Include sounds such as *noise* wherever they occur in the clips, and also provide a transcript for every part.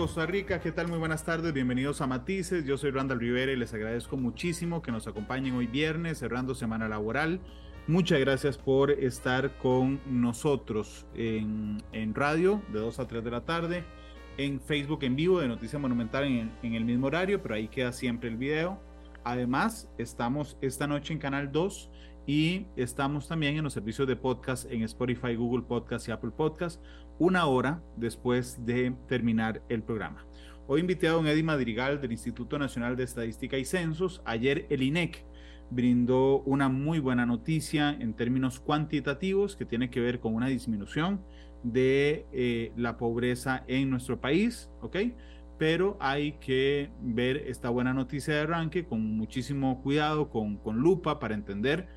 Costa Rica, ¿qué tal? Muy buenas tardes, bienvenidos a Matices. Yo soy Randall Rivera y les agradezco muchísimo que nos acompañen hoy viernes, cerrando semana laboral. Muchas gracias por estar con nosotros en, en radio de 2 a 3 de la tarde, en Facebook en vivo de Noticia Monumental en, en el mismo horario, pero ahí queda siempre el video. Además, estamos esta noche en Canal 2 y estamos también en los servicios de podcast en Spotify, Google Podcast y Apple Podcast una hora después de terminar el programa. Hoy invité a don Eddie Madrigal del Instituto Nacional de Estadística y Censos. Ayer el INEC brindó una muy buena noticia en términos cuantitativos que tiene que ver con una disminución de eh, la pobreza en nuestro país, ¿ok? Pero hay que ver esta buena noticia de arranque con muchísimo cuidado, con, con lupa para entender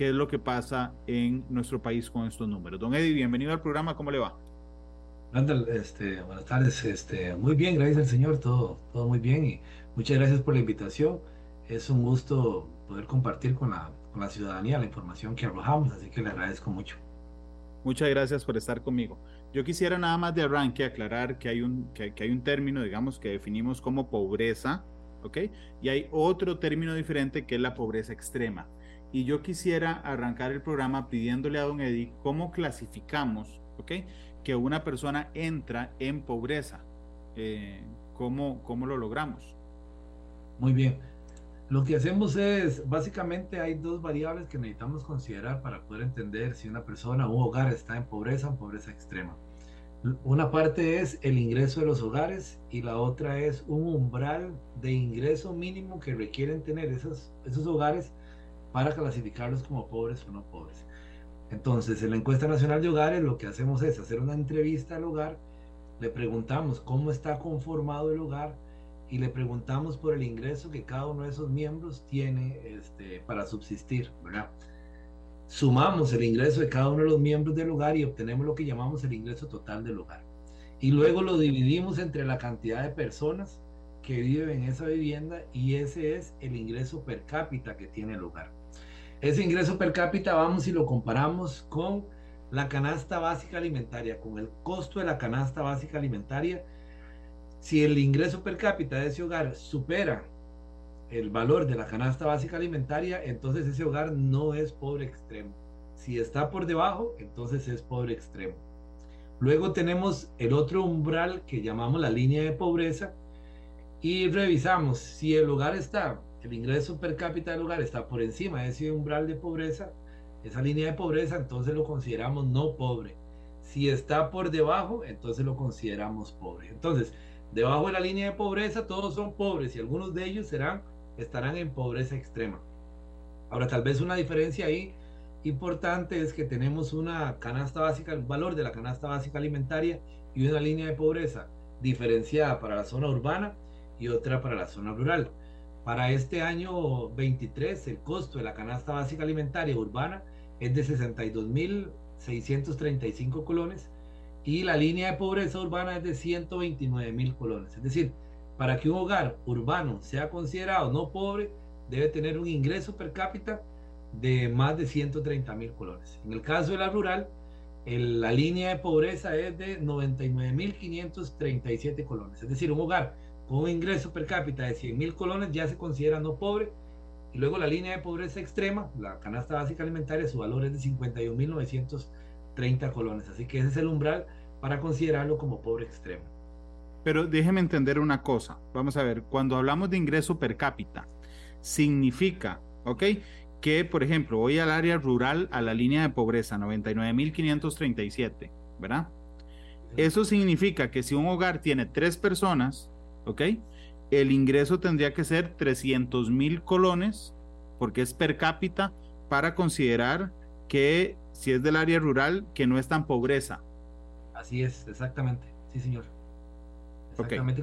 qué es lo que pasa en nuestro país con estos números. Don Eddie, bienvenido al programa, ¿cómo le va? Randall, este, buenas tardes, este, muy bien, gracias al Señor, todo, todo muy bien y muchas gracias por la invitación. Es un gusto poder compartir con la, con la ciudadanía la información que arrojamos, así que le agradezco mucho. Muchas gracias por estar conmigo. Yo quisiera nada más de arranque aclarar que hay un, que, que hay un término, digamos, que definimos como pobreza, ¿ok? Y hay otro término diferente que es la pobreza extrema. Y yo quisiera arrancar el programa pidiéndole a don Eddie cómo clasificamos, ¿ok? que una persona entra en pobreza. Eh, ¿cómo, ¿Cómo lo logramos? Muy bien. Lo que hacemos es, básicamente hay dos variables que necesitamos considerar para poder entender si una persona o un hogar está en pobreza o en pobreza extrema. Una parte es el ingreso de los hogares y la otra es un umbral de ingreso mínimo que requieren tener esos, esos hogares para clasificarlos como pobres o no pobres. Entonces, en la encuesta nacional de hogares lo que hacemos es hacer una entrevista al hogar, le preguntamos cómo está conformado el hogar y le preguntamos por el ingreso que cada uno de esos miembros tiene este, para subsistir, ¿verdad? Sumamos el ingreso de cada uno de los miembros del hogar y obtenemos lo que llamamos el ingreso total del hogar. Y luego lo dividimos entre la cantidad de personas que viven en esa vivienda y ese es el ingreso per cápita que tiene el hogar. Ese ingreso per cápita vamos y lo comparamos con la canasta básica alimentaria, con el costo de la canasta básica alimentaria. Si el ingreso per cápita de ese hogar supera el valor de la canasta básica alimentaria, entonces ese hogar no es pobre extremo. Si está por debajo, entonces es pobre extremo. Luego tenemos el otro umbral que llamamos la línea de pobreza y revisamos si el hogar está el ingreso per cápita del hogar está por encima de ese umbral de pobreza, esa línea de pobreza, entonces lo consideramos no pobre. Si está por debajo, entonces lo consideramos pobre. Entonces, debajo de la línea de pobreza, todos son pobres y algunos de ellos serán, estarán en pobreza extrema. Ahora, tal vez una diferencia ahí importante es que tenemos una canasta básica, el valor de la canasta básica alimentaria y una línea de pobreza diferenciada para la zona urbana y otra para la zona rural. Para este año 23, el costo de la canasta básica alimentaria urbana es de 62.635 colones y la línea de pobreza urbana es de 129.000 colones. Es decir, para que un hogar urbano sea considerado no pobre, debe tener un ingreso per cápita de más de 130.000 colones. En el caso de la rural, el, la línea de pobreza es de 99.537 colones. Es decir, un hogar con un ingreso per cápita de 100 mil colones ya se considera no pobre. Y luego la línea de pobreza extrema, la canasta básica alimentaria, su valor es de 51.930 colones. Así que ese es el umbral para considerarlo como pobre extremo. Pero déjeme entender una cosa. Vamos a ver, cuando hablamos de ingreso per cápita, significa, ¿ok? Que, por ejemplo, voy al área rural, a la línea de pobreza, 99.537, ¿verdad? Eso significa que si un hogar tiene tres personas, ¿ok? El ingreso tendría que ser 300 mil colones, porque es per cápita, para considerar que si es del área rural, que no es tan pobreza. Así es, exactamente, sí señor. Exactamente.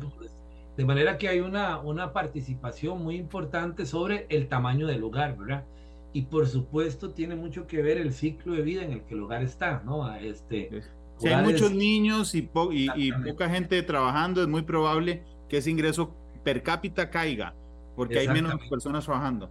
De manera que hay una, una participación muy importante sobre el tamaño del hogar, ¿verdad? Y por supuesto tiene mucho que ver el ciclo de vida en el que el hogar está, ¿no? Este, si hay muchos niños y, y, poca gente trabajando, es muy probable que ese ingreso per cápita caiga, porque hay menos personas trabajando.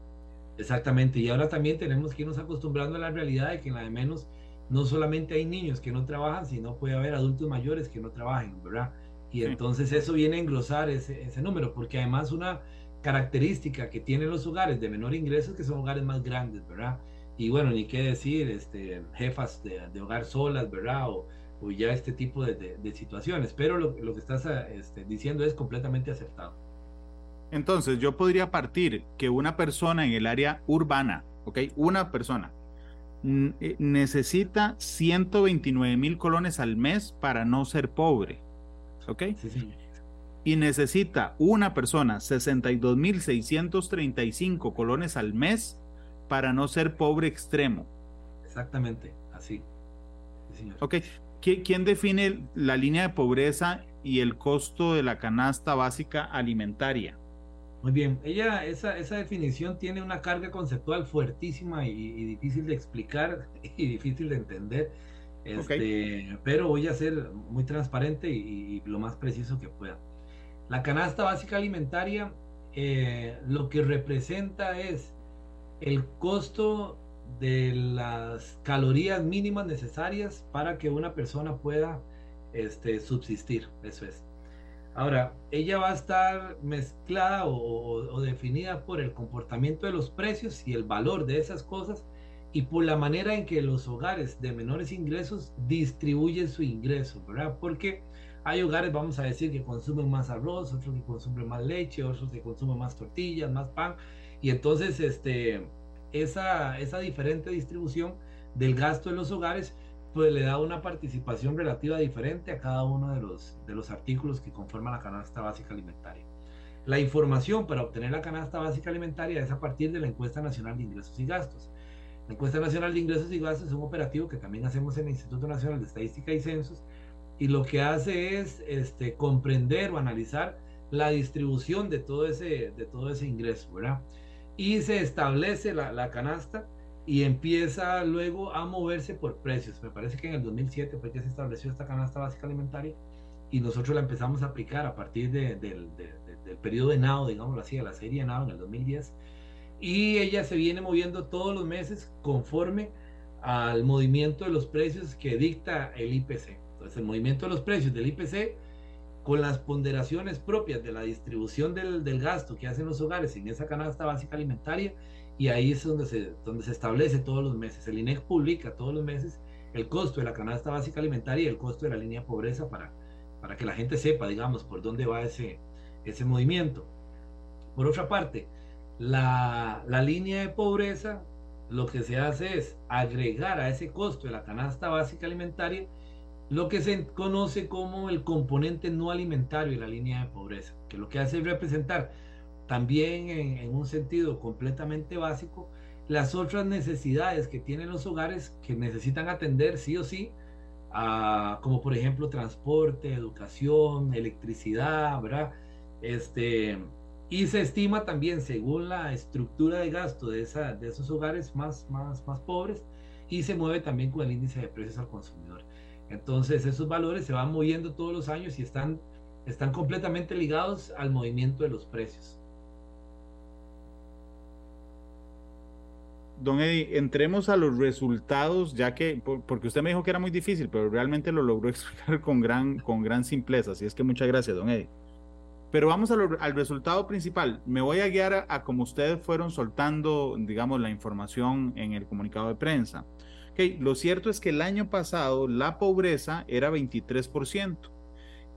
Exactamente, y ahora también tenemos que irnos acostumbrando a la realidad de que en la de menos no solamente hay niños que no trabajan, sino puede haber adultos mayores que no trabajen, ¿verdad? Y entonces eso viene a engrosar ese, ese, número, porque además una característica que tienen los hogares de menor ingreso es que son hogares más grandes, ¿verdad? Y bueno, ni qué decir, este, jefas de, de hogar solas, ¿verdad? O, o ya este tipo de, de, situaciones, pero lo, lo que estás este, diciendo es completamente acertado. Entonces, yo podría partir que una persona en el área urbana, ¿ok? Una persona eh, necesita 129 mil colones al mes para no ser pobre, ¿ok? Sí, sí. Y necesita una persona 62 mil 635 colones al mes para no ser pobre extremo. Exactamente, así. Sí, señor. Ok, ¿quién define la línea de pobreza y el costo de la canasta básica alimentaria? Muy bien, ella, esa, esa definición tiene una carga conceptual fuertísima y, difícil de explicar *laughs* y difícil de entender, este, pero voy a ser muy transparente y, lo más preciso que pueda. La canasta básica alimentaria eh, lo que representa es el costo de las calorías mínimas necesarias para que una persona pueda este, subsistir, eso es. Ahora, ella va a estar mezclada o, definida por el comportamiento de los precios y el valor de esas cosas y por la manera en que los hogares de menores ingresos distribuyen su ingreso, ¿verdad? Porque hay hogares, vamos a decir, que consumen más arroz, otros que consumen más leche, otros que consumen más tortillas, más pan, y entonces este, esa, esa diferente distribución del gasto en los hogares, pues le da una participación relativa diferente a cada uno de los, de los artículos que conforman la canasta básica alimentaria. La información para obtener la canasta básica alimentaria es a partir de la encuesta nacional de ingresos y gastos. La encuesta nacional de ingresos y gastos es un operativo que también hacemos en el Instituto Nacional de Estadística y Censos y lo que hace es este, comprender o analizar la distribución de todo ese, de todo ese ingreso, ¿verdad? Y se establece la, canasta y empieza luego a moverse por precios. Me parece que en el 2007 fue que se estableció esta canasta básica alimentaria y nosotros la empezamos a aplicar a partir del periodo de NAO, digámoslo así, a la serie NAO en el 2010. Y ella se viene moviendo todos los meses conforme al movimiento de los precios que dicta el IPC. Entonces, el movimiento de los precios del IPC con las ponderaciones propias de la distribución del, del, gasto que hacen los hogares en esa canasta básica alimentaria y ahí es donde se, donde se establece todos los meses. El INEC publica todos los meses el costo de la canasta básica alimentaria y el costo de la línea pobreza para, para que la gente sepa, digamos, por dónde va ese, ese movimiento. Por otra parte, la, la línea de pobreza lo que se hace es agregar a ese costo de la canasta básica alimentaria lo que se conoce como el componente no alimentario de la línea de pobreza, que lo que hace es representar también en, un sentido completamente básico las otras necesidades que tienen los hogares que necesitan atender sí o sí, como por ejemplo transporte, educación, electricidad. Este, y se estima también, según la estructura de gasto de, de esos hogares más, más, más pobres, y se mueve también con el índice de precios al consumidor. Entonces esos valores se van moviendo todos los años y están, están completamente ligados al movimiento de los precios. Don Eddie, entremos a los resultados, ya que, porque usted me dijo que era muy difícil, pero realmente lo logró *laughs* explicar con gran, con gran simpleza, así es que muchas gracias, don Eddie. Pero vamos al resultado principal. Me voy a guiar a, a como ustedes fueron soltando, digamos, la información en el comunicado de prensa lo cierto es que el año pasado la pobreza era 23%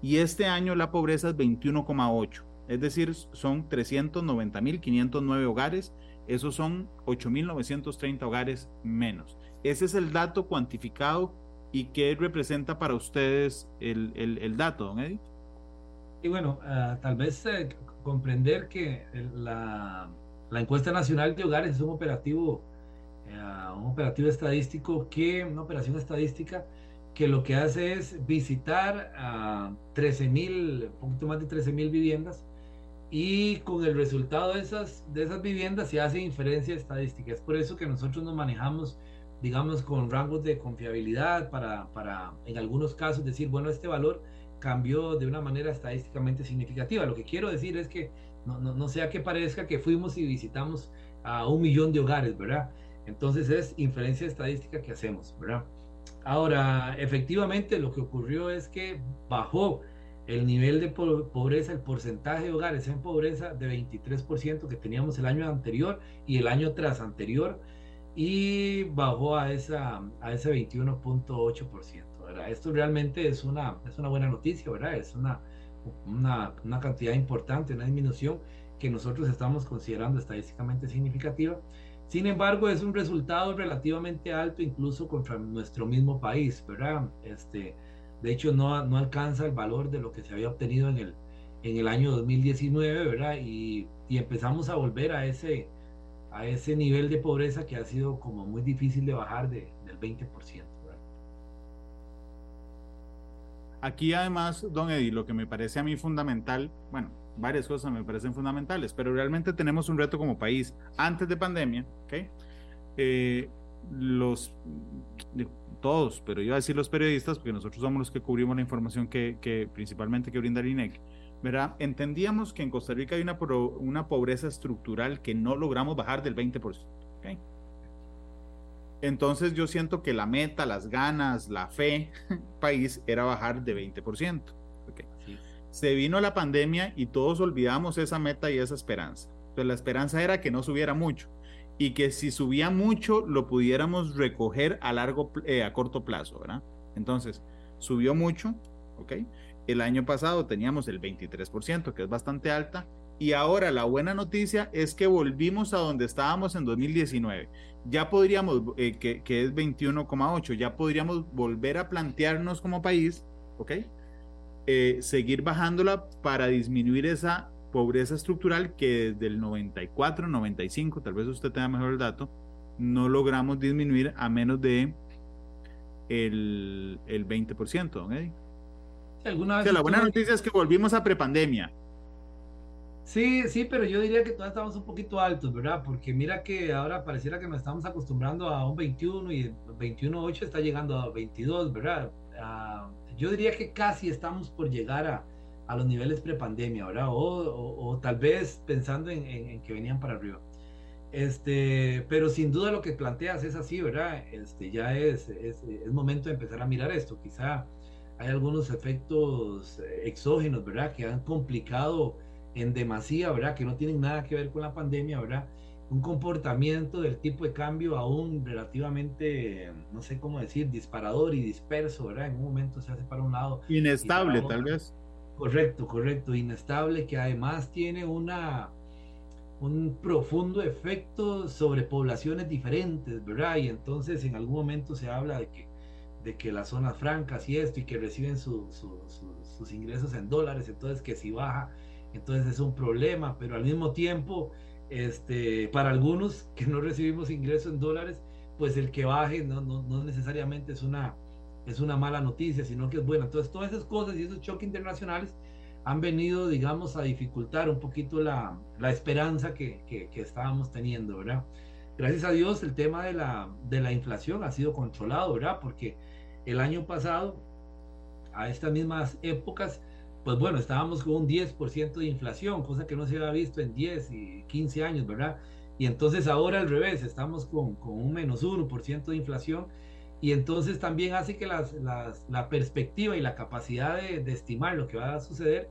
y este año la pobreza es 21,8%. Es decir, son 390.509 hogares, esos son 8.930 hogares menos. Ese es el dato cuantificado y qué representa para ustedes el, el, dato, don Eddie. Y bueno, ah, tal vez eh, comprender que la, la, encuesta nacional de hogares es un operativo un operativo estadístico que, una operación estadística que lo que hace es visitar a 13 mil, poquito más de 13 mil viviendas y con el resultado de esas, de esas viviendas se hace inferencia estadística. Es por eso que nosotros nos manejamos, digamos, con rangos de confiabilidad para, para en algunos casos decir, bueno, este valor cambió de una manera estadísticamente significativa. Lo que quiero decir es que no, no, no sea que parezca que fuimos y visitamos a un millón de hogares, ¿verdad? Entonces es inferencia estadística que hacemos, ¿verdad? Ahora, efectivamente lo que ocurrió es que bajó el nivel de pobreza, el porcentaje de hogares en pobreza de 23% que teníamos el año anterior y el año tras anterior y bajó a, esa, a ese 21.8%. Esto realmente es una, es una buena noticia, ¿verdad? Es una, una, una cantidad importante, una disminución que nosotros estamos considerando estadísticamente significativa. Sin embargo, es un resultado relativamente alto incluso contra nuestro mismo país, ¿verdad? Este, de hecho, no, alcanza el valor de lo que se había obtenido en el, en el año 2019, ¿verdad? Y, empezamos a volver a ese, nivel de pobreza que ha sido como muy difícil de bajar de, del 20%. ¿verdad? Aquí además, don Eddie, lo que me parece a mí fundamental, bueno, varias cosas me parecen fundamentales, pero realmente tenemos un reto como país. Antes de pandemia, ¿ok? Eh, los todos, pero iba a decir los periodistas, porque nosotros somos los que cubrimos la información que, que principalmente que brinda el INEC, ¿verdad? Entendíamos que en Costa Rica hay una, una pobreza estructural que no logramos bajar del 20%. ¿okay? Entonces yo siento que la meta, las ganas, la fe *laughs* país era bajar de 20%. Se vino la pandemia y todos olvidamos esa meta y esa esperanza. Entonces la esperanza era que no subiera mucho y que si subía mucho lo pudiéramos recoger a largo eh, a corto plazo, ¿verdad? Entonces, subió mucho, ¿ok? El año pasado teníamos el 23%, que es bastante alta, y ahora la buena noticia es que volvimos a donde estábamos en 2019. Ya podríamos, eh, que, que, es 21,8, ya podríamos volver a plantearnos como país, ¿ok? Eh, seguir bajándola para disminuir esa pobreza estructural que desde el 94, 95, tal vez usted tenga mejor el dato, no logramos disminuir a menos de el, el 20%, ¿don Eddie? ¿Alguna vez o sea, la buena noticia es que volvimos a prepandemia. Sí, sí, pero yo diría que todavía estamos un poquito altos, ¿verdad? Porque mira que ahora pareciera que nos estamos acostumbrando a un 21 y el 21.8 está llegando a 22, ¿verdad? Uh, yo diría que casi estamos por llegar a, a los niveles prepandemia, ¿verdad? O, o, tal vez pensando en, en, que venían para arriba. Este, pero sin duda lo que planteas es así, ¿verdad? Este, ya es, es, es momento de empezar a mirar esto. Quizá hay algunos efectos exógenos, ¿verdad? Que han complicado en demasía, ¿verdad? Que no tienen nada que ver con la pandemia, ¿verdad? Un comportamiento del tipo de cambio aún relativamente, no sé cómo decir, disparador y disperso, ¿verdad? En un momento se hace para un lado. Inestable, tal vez. Correcto, correcto, inestable, que además tiene una, un profundo efecto sobre poblaciones diferentes, ¿verdad? Y entonces en algún momento se habla de que, de que las zonas francas y esto, y que reciben su, su, sus ingresos en dólares, entonces que si baja, entonces es un problema, pero al mismo tiempo, este, para algunos que no recibimos ingresos en dólares, pues el que baje no, no, no necesariamente es una es una mala noticia, sino que es buena. Entonces, todas esas cosas y esos choques internacionales han venido, digamos, a dificultar un poquito la, la esperanza que, que, que, estábamos teniendo, ¿verdad? Gracias a Dios, el tema de la, de la inflación ha sido controlado, ¿verdad? Porque el año pasado, a estas mismas épocas, pues bueno, estábamos con un 10% de inflación, cosa que no se había visto en 10 y 15 años, ¿verdad? Y entonces ahora al revés, estamos con, con un menos 1% de inflación y entonces también hace que las, la perspectiva y la capacidad de, estimar lo que va a suceder,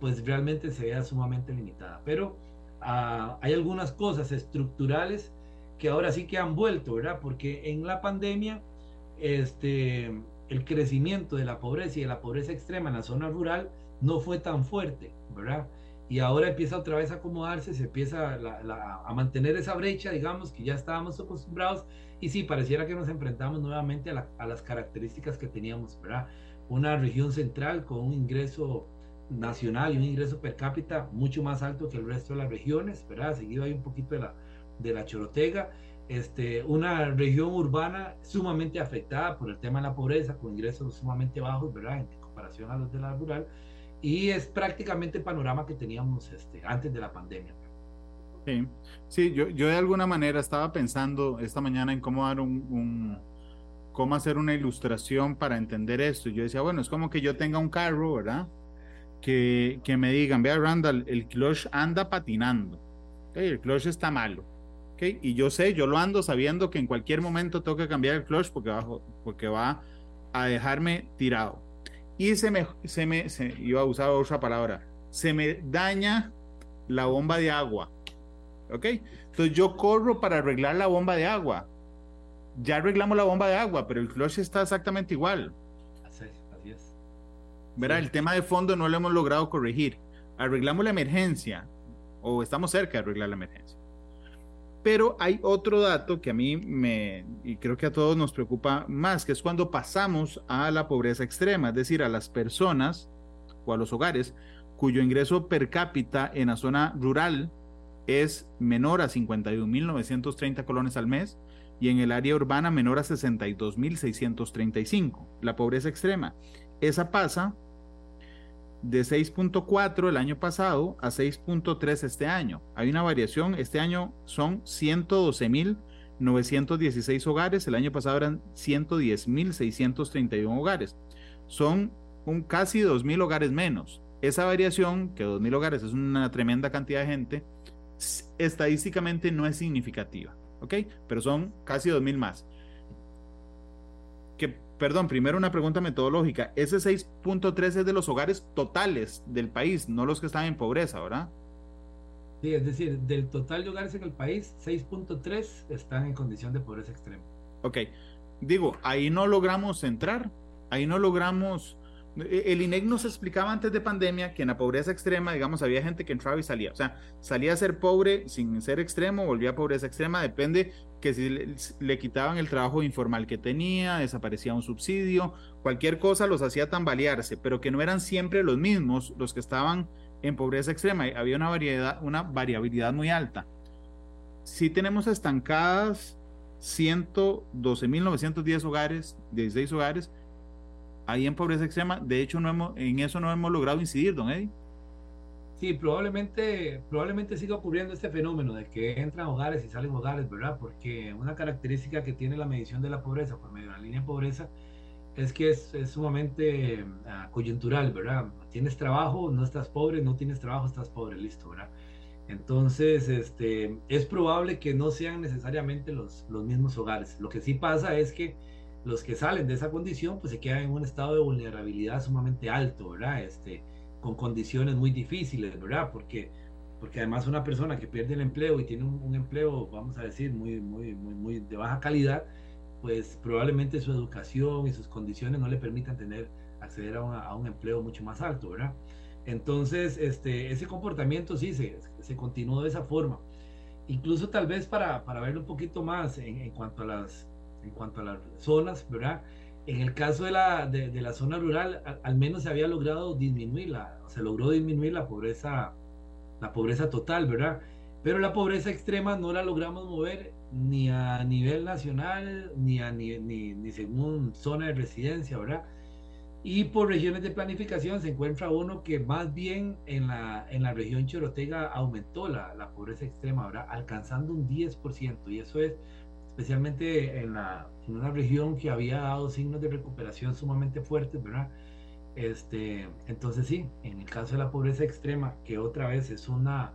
pues realmente se vea sumamente limitada. Pero uh, hay algunas cosas estructurales que ahora sí que han vuelto, ¿verdad? Porque en la pandemia, este, el crecimiento de la pobreza y de la pobreza extrema en la zona rural no fue tan fuerte, ¿verdad? Y ahora empieza otra vez a acomodarse, se empieza la, a mantener esa brecha, digamos, que ya estábamos acostumbrados y sí, pareciera que nos enfrentamos nuevamente a, las características que teníamos, ¿verdad? Una región central con un ingreso nacional y un ingreso per cápita mucho más alto que el resto de las regiones, ¿verdad? Seguido hay un poquito de la, de la chorotega. Este, una región urbana sumamente afectada por el tema de la pobreza, con ingresos sumamente bajos, ¿verdad? En comparación a los de la rural. Y es prácticamente el panorama que teníamos este, antes de la pandemia. Sí, sí yo, yo de alguna manera estaba pensando esta mañana en cómo dar un, cómo hacer una ilustración para entender esto. Yo decía, bueno, es como que yo tenga un carro, ¿verdad? Que, que me digan, vea Randall, el clutch anda patinando, el clutch está malo. ¿okay? Y yo sé, yo lo ando sabiendo que en cualquier momento tengo que cambiar el clutch porque va, porque va a dejarme tirado. Y se me, se me, se, iba a usar otra palabra, se me daña la bomba de agua. ¿Ok? Entonces yo corro para arreglar la bomba de agua. Ya arreglamos la bomba de agua, pero el clutch está exactamente igual. Así es. Así es. Sí. El tema de fondo no lo hemos logrado corregir. Arreglamos la emergencia o estamos cerca de arreglar la emergencia. Pero hay otro dato que a mí me, y creo que a todos nos preocupa más, que es cuando pasamos a la pobreza extrema, es decir, a las personas o a los hogares cuyo ingreso per cápita en la zona rural es menor a 51.930 colones al mes y en el área urbana menor a 62.635. La pobreza extrema. Esa pasa de 6.4 el año pasado a 6.3 este año. Hay una variación, este año son 112.916 hogares, el año pasado eran 110.631 hogares. Son un casi 2.000 hogares menos. Esa variación, que 2.000 hogares es una tremenda cantidad de gente, estadísticamente no es significativa, ¿ok? Pero son casi 2.000 más. Perdón, primero una pregunta metodológica. Ese 6.3 es de los hogares totales del país, no los que están en pobreza, ¿verdad? Sí, es decir, del total de hogares en el país, 6.3 están en condición de pobreza extrema. Ok, digo, ahí no logramos entrar, ahí no logramos... El INEC nos explicaba antes de pandemia que en la pobreza extrema, digamos, había gente que entraba y salía. O sea, salía a ser pobre sin ser extremo, volvía a pobreza extrema, depende que si le, quitaban el trabajo informal que tenía, desaparecía un subsidio, cualquier cosa los hacía tambalearse, pero que no eran siempre los mismos los que estaban en pobreza extrema, había una variedad, una variabilidad muy alta. Si tenemos estancadas 112.910 hogares, 16 hogares, ahí en pobreza extrema, de hecho no hemos, en eso no hemos logrado incidir, don Eddie. Sí, probablemente, probablemente siga ocurriendo este fenómeno de que entran hogares y salen hogares, ¿verdad? Porque una característica que tiene la medición de la pobreza por medio de la línea de pobreza es que es, es sumamente uh, coyuntural, ¿verdad? Tienes trabajo, no estás pobre, no tienes trabajo, estás pobre, listo, ¿verdad? Entonces, este, es probable que no sean necesariamente los, los mismos hogares. Lo que sí pasa es que los que salen de esa condición, pues se quedan en un estado de vulnerabilidad sumamente alto, ¿verdad? Este, con condiciones muy difíciles, ¿verdad? Porque, porque además una persona que pierde el empleo y tiene un, empleo, vamos a decir, muy, muy, muy, muy de baja calidad, pues probablemente su educación y sus condiciones no le permitan tener, acceder a, una, a un empleo mucho más alto, ¿verdad? Entonces, este, ese comportamiento sí se, se continuó de esa forma. Incluso tal vez para, para verlo un poquito más en, cuanto a las, en cuanto a las zonas, ¿verdad? En el caso de la, de, de la zona rural, al, al, menos se había logrado disminuir, la, se logró disminuir la pobreza, la pobreza total, ¿verdad? Pero la pobreza extrema no la logramos mover ni a nivel nacional, ni, a, ni, ni, ni según zona de residencia, ¿verdad? Y por regiones de planificación se encuentra uno que más bien en la, en la región Chorotega aumentó la, la pobreza extrema, ¿verdad? Alcanzando un 10%. Y eso es especialmente en, la, en una región que había dado signos de recuperación sumamente fuertes, ¿verdad? Este, entonces sí, en el caso de la pobreza extrema, que otra vez es una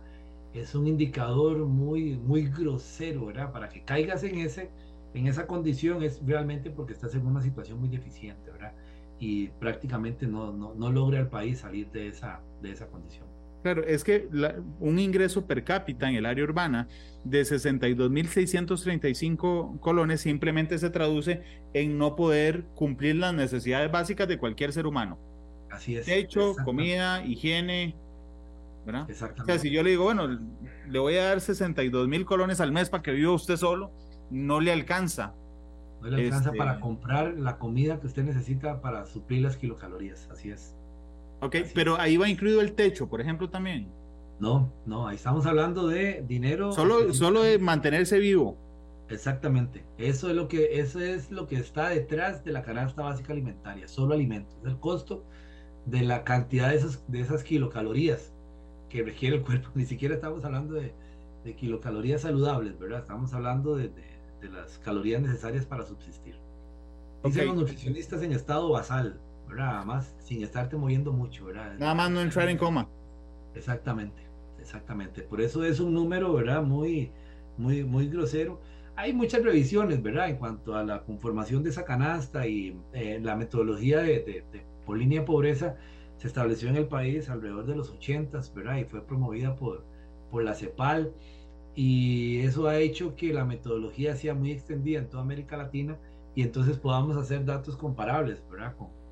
es un indicador muy muy grosero, ¿verdad? Para que caigas en ese en esa condición es realmente porque estás en una situación muy deficiente, ¿verdad? Y prácticamente no, no, no logra el país salir de esa, de esa condición. Claro, es que la, un ingreso per cápita en el área urbana de 62.635 colones simplemente se traduce en no poder cumplir las necesidades básicas de cualquier ser humano. Así es. Techo, comida, higiene, ¿verdad? Exactamente. O sea, si yo le digo, bueno, le voy a dar 62 mil colones al mes para que viva usted solo, no le alcanza. No le alcanza este... para comprar la comida que usted necesita para suplir las kilocalorías, así es. Ok, Así pero ahí va incluido el techo, por ejemplo, también. No, no, ahí estamos hablando de dinero. Solo, solo de mantenerse vivo. Exactamente. Eso es lo que, eso es lo que está detrás de la canasta básica alimentaria, solo alimentos. El costo de la cantidad de esas, de esas kilocalorías que requiere el cuerpo. *laughs* Ni siquiera estamos hablando de, de kilocalorías saludables, ¿verdad? Estamos hablando de, de, las calorías necesarias para subsistir. Dicen los nutricionistas en estado basal, ¿verdad? Además, sin estarte moviendo mucho, ¿verdad? Nada más no entrar en coma. Exactamente, exactamente. Por eso es un número, ¿verdad? Muy, muy, muy grosero. Hay muchas revisiones, ¿verdad? En cuanto a la conformación de esa canasta y eh, la metodología de, por línea de pobreza se estableció en el país alrededor de los 80, ¿verdad? Y fue promovida por, por la CEPAL. Y eso ha hecho que la metodología sea muy extendida en toda América Latina y entonces podamos hacer datos comparables, ¿verdad? Con, con,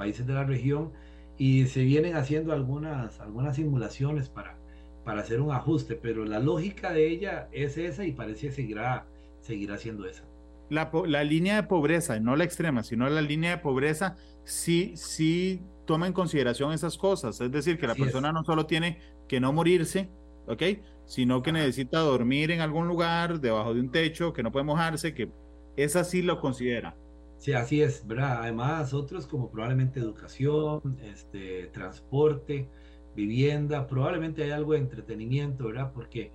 países de la región y se vienen haciendo algunas, algunas simulaciones para, para hacer un ajuste, pero la lógica de ella es esa y parece que seguirá, seguirá siendo esa. La, la, línea de pobreza, no la extrema, sino la línea de pobreza, sí, sí toma en consideración esas cosas. Es decir, que la persona no solo tiene que no morirse, ¿ok? Sino que necesita dormir en algún lugar, debajo de un techo, que no puede mojarse, que esa sí lo considera. Sí, así es, ¿verdad? Además, otros como probablemente educación, este, transporte, vivienda, probablemente hay algo de entretenimiento, ¿verdad? Porque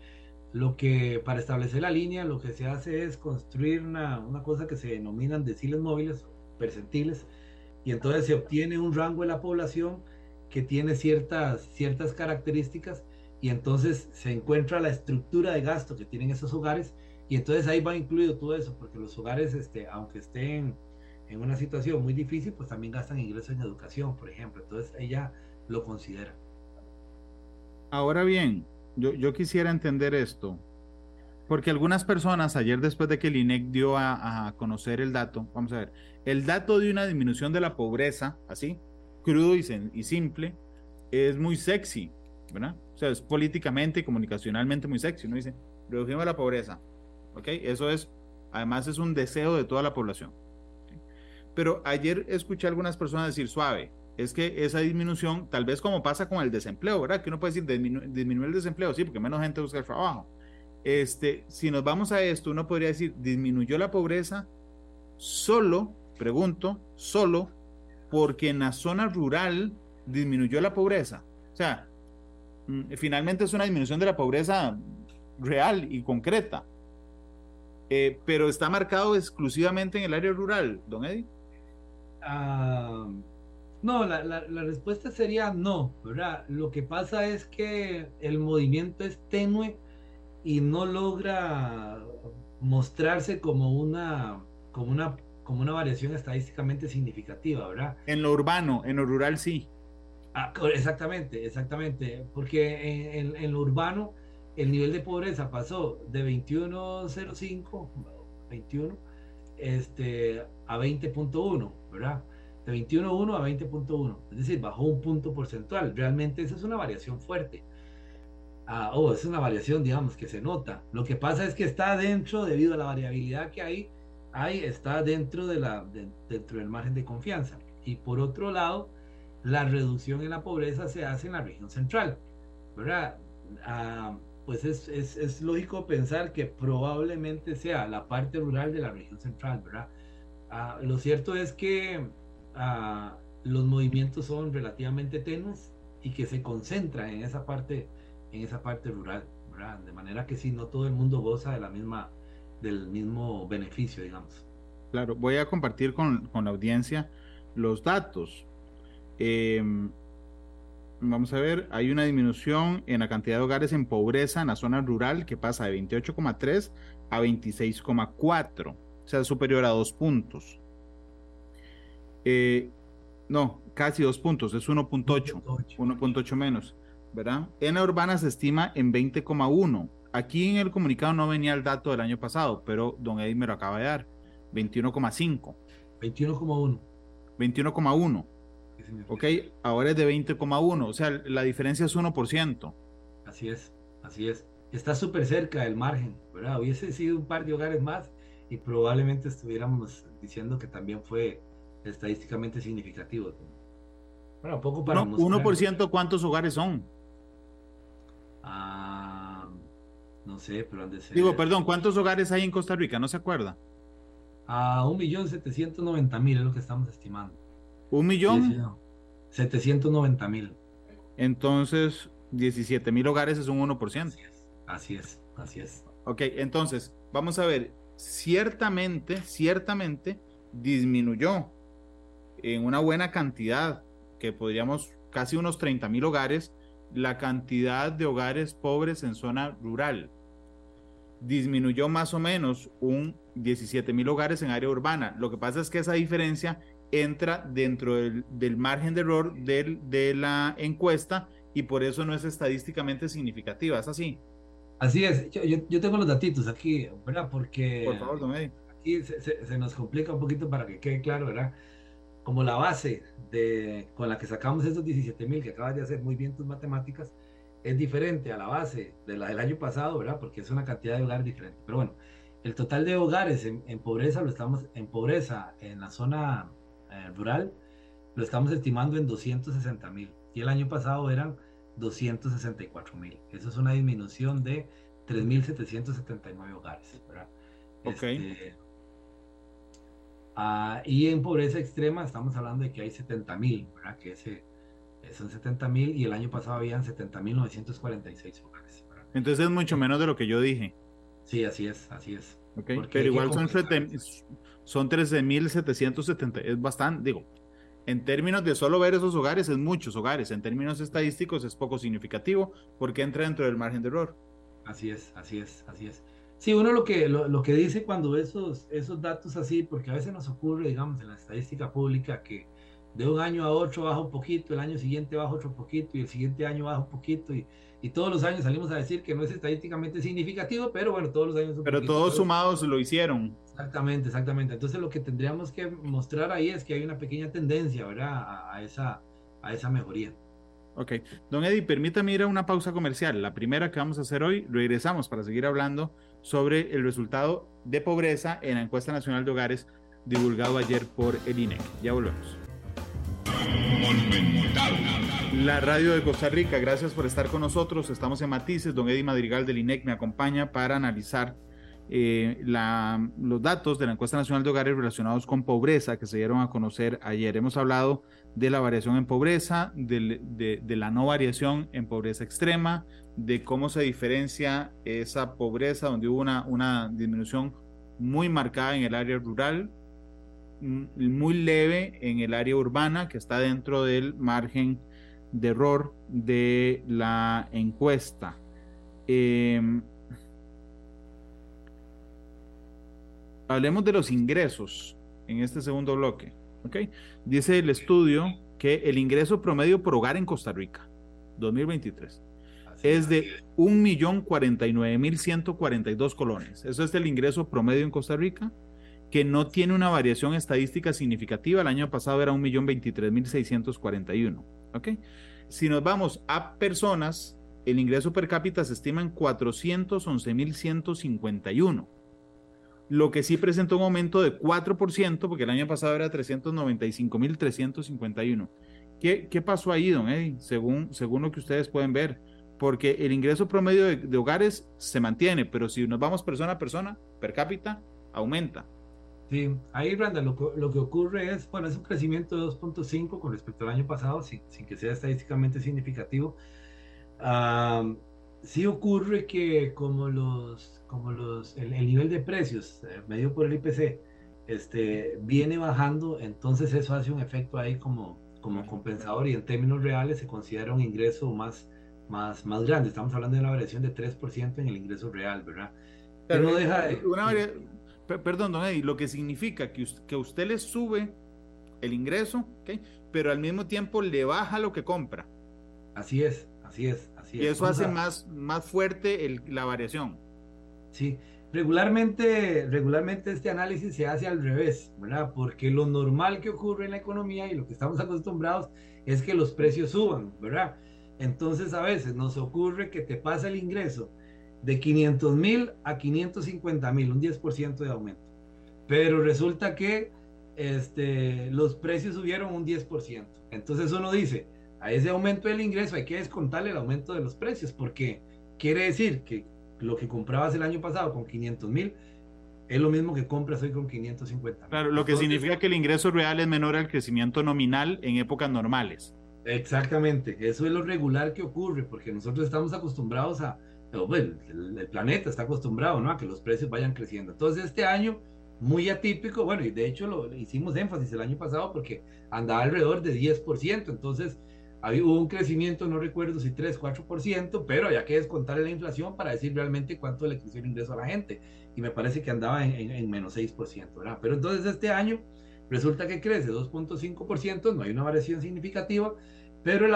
lo que para establecer la línea lo que se hace es construir una, una cosa que se denominan deciles móviles, percentiles, y entonces se obtiene un rango de la población que tiene ciertas, ciertas características y entonces se encuentra la estructura de gasto que tienen esos hogares y entonces ahí va incluido todo eso, porque los hogares, este, aunque estén en una situación muy difícil, pues también gastan ingresos en educación, por ejemplo, entonces ella lo considera. Ahora bien, yo, yo quisiera entender esto, porque algunas personas, ayer después de que el INEC dio a, conocer el dato, vamos a ver, el dato de una disminución de la pobreza, así, crudo y, y simple, es muy sexy, ¿verdad? O sea, es políticamente y comunicacionalmente muy sexy. Uno dice, redujimos la pobreza, ¿ok? Eso es, además es un deseo de toda la población. Pero ayer escuché a algunas personas decir, suave, es que esa disminución, tal vez como pasa con el desempleo, ¿verdad? Que uno puede decir, disminuir el desempleo, sí, porque menos gente busca el trabajo. Este, si nos vamos a esto, uno podría decir, disminuyó la pobreza solo, pregunto, solo porque en la zona rural disminuyó la pobreza. O sea, mm, finalmente es una disminución de la pobreza real y concreta. Eh, pero está marcado exclusivamente en el área rural, don Eddie. No, la, respuesta sería no, ¿verdad? Lo que pasa es que el movimiento es tenue y no logra mostrarse como una, como una, como una variación estadísticamente significativa, ¿verdad? En lo urbano, en lo rural sí. Ah, exactamente, exactamente, porque en, en, lo urbano el nivel de pobreza pasó de 21.05, 21, este, a 20.1, ¿verdad? de 21.1 a 20.1, es decir, bajó un punto porcentual. Realmente esa es una variación fuerte. Ah, oh, es una variación, digamos, que se nota. Lo que pasa es que está dentro, debido a la variabilidad que hay, hay está dentro, de la, dentro del margen de confianza. Y por otro lado, la reducción en la pobreza se hace en la región central, ¿verdad? Ah, pues es, es, es, lógico pensar que probablemente sea la parte rural de la región central, ¿verdad? Ah, lo cierto es que los movimientos son relativamente tenues y que se concentran en esa parte, en esa parte rural, De manera que si no todo el mundo goza de la misma, del mismo beneficio, digamos. Claro, voy a compartir con, con la audiencia los datos. Em, vamos a ver, hay una disminución en la cantidad de hogares en pobreza en la zona rural que pasa de 28,3 a 26,4, o sea, superior a dos puntos. Eh, no, casi dos puntos, es 1.8, 1.8 menos, ¿verdad? En la urbana se estima en 20,1. Aquí en el comunicado no venía el dato del año pasado, pero don Eddie me lo acaba de dar, 21,5. 21,1. 21,1. Ok, ahora es de 20,1, o sea, la diferencia es 1%. Así es, así es. Está súper cerca del margen, ¿verdad? Hubiese sido un par de hogares más y probablemente estuviéramos diciendo que también fue estadísticamente significativo. Bueno, poco para no, 1% ¿cuántos hogares son? Ah, no sé, pero han de ser... Digo, perdón, ¿cuántos hogares hay en Costa Rica? ¿No se acuerda? A un millón setecientos noventa mil es lo que estamos estimando. ¿Un millón? 790 mil. Entonces, 17 mil hogares es un 1%. Así es, así es, así es. Ok, entonces, vamos a ver, ciertamente, ciertamente disminuyó en una buena cantidad, que podríamos casi unos 30 mil hogares, la cantidad de hogares pobres en zona rural. Disminuyó más o menos un 17 mil hogares en área urbana. Lo que pasa es que esa diferencia entra dentro del, del margen de error del, de la encuesta y por eso no es estadísticamente significativa. ¿Es así? Así es. Yo, yo, yo tengo los datitos aquí, ¿verdad? Porque Por favor, Eddie. aquí se, se, se nos complica un poquito para que quede claro, ¿verdad? Como la base de, con la que sacamos esos 17 mil que acabas de hacer muy bien tus matemáticas, es diferente a la base de la del año pasado, ¿verdad? Porque es una cantidad de hogares diferente. Pero bueno, el total de hogares en, en pobreza lo estamos, en pobreza en la zona eh, rural, lo estamos estimando en 260 mil. Y el año pasado eran 264 mil. Eso es una disminución de 3.779 hogares, ¿verdad? Ok. Este, ah, y en pobreza extrema estamos hablando de que hay 70 mil. Que ese, son 70 mil y el año pasado habían 70 mil 946 hogares. ¿verdad? Entonces es mucho menos de lo que yo dije. Sí, así es, así es. ¿ok? Porque hay Pero igual son, compensar. Son 13.770. Es bastante, digo, en términos de solo ver esos hogares, es muchos hogares. En términos estadísticos es poco significativo porque entra dentro del margen de error. Así es, así es, así es. Sí, uno lo que, lo, lo que dice cuando ve esos, esos datos así, porque a veces nos ocurre, digamos, en la estadística pública que de un año a otro baja un poquito, el año siguiente baja otro poquito y el siguiente año baja un poquito y, y todos los años salimos a decir que no es estadísticamente significativo, pero bueno, todos los años un Pero poquito, todos pero- sumados lo hicieron. Exactamente, exactamente. Entonces lo que tendríamos que mostrar ahí es que hay una pequeña tendencia, ¿verdad? A, a esa, a esa mejoría. Ok. Don Eddie, permítame ir a una pausa comercial. La primera que vamos a hacer hoy, regresamos para seguir hablando sobre el resultado de pobreza en la encuesta nacional de hogares divulgado ayer por el INEC. Ya volvemos. La radio de Costa Rica, gracias por estar con nosotros. Estamos en Matices. Don Eddie Madrigal del INEC me acompaña para analizar eh, los datos de la encuesta nacional de hogares relacionados con pobreza que se dieron a conocer ayer. Hemos hablado de la variación en pobreza, de, la no variación en pobreza extrema, de cómo se diferencia esa pobreza donde hubo una, una disminución muy marcada en el área rural, m- muy leve en el área urbana, que está dentro del margen de error de la encuesta. Em, hablemos de los ingresos en este segundo bloque. Dice el estudio que el ingreso promedio por hogar en Costa Rica, 2023, Así es de 1.049.142 colones. Eso es el ingreso promedio en Costa Rica, que no tiene una variación estadística significativa. El año pasado era 1.023.641. ¿ok? Si nos vamos a personas, el ingreso per cápita se estima en 411.151 lo que sí presentó un aumento de 4%, porque el año pasado era 395.351. ¿Qué, ¿Qué pasó ahí, don Eddie? Según, según lo que ustedes pueden ver, porque el ingreso promedio de, hogares se mantiene, pero si nos vamos persona a persona, per cápita, aumenta. Sí, ahí, Branda, lo, lo que ocurre es, bueno, es un crecimiento de 2.5 con respecto al año pasado, sin, sin que sea estadísticamente significativo. Am, sí ocurre que como los, como los, el, el nivel de precios eh, medido por el IPC este, viene bajando, entonces eso hace un efecto ahí como, como compensador y en términos reales se considera un ingreso más, más, más grande. Estamos hablando de una variación de 3% en el ingreso real, ¿verdad? Que no deja de- Una varia- perdón, don Eddie, lo que significa que, us- que usted le sube el ingreso, ¿ok? pero al mismo tiempo le baja lo que compra. Así es, así es, así Y es. eso hace a- más, más fuerte el- la variación. Sí, regularmente, regularmente este análisis se hace al revés, ¿verdad? Porque lo normal que ocurre en la economía y lo que estamos acostumbrados es que los precios suban, ¿verdad? Entonces a veces nos ocurre que te pasa el ingreso de 500 mil a 550 mil, un 10% de aumento. Pero resulta que este, los precios subieron un 10%. Entonces uno dice, a ese aumento del ingreso hay que descontarle el aumento de los precios, porque quiere decir que lo que comprabas el año pasado con 500 mil es lo mismo que compras hoy con 550 mil. Claro, lo que significa que el ingreso real es menor al crecimiento nominal en épocas normales. Exactamente, eso es lo regular que ocurre, porque nosotros estamos acostumbrados a, bueno, el, planeta está acostumbrado, ¿no? A que los precios vayan creciendo. Entonces, este año, muy atípico, bueno, y de hecho lo hicimos énfasis el año pasado porque andaba alrededor de 10%, entonces había, hubo un crecimiento, no recuerdo si 3, 4%, pero había que descontar la inflación para decir realmente cuánto le creció el ingreso a la gente, y me parece que andaba en, en menos 6%, ¿verdad? Pero entonces este año resulta que crece 2.5%, no hay una variación significativa, pero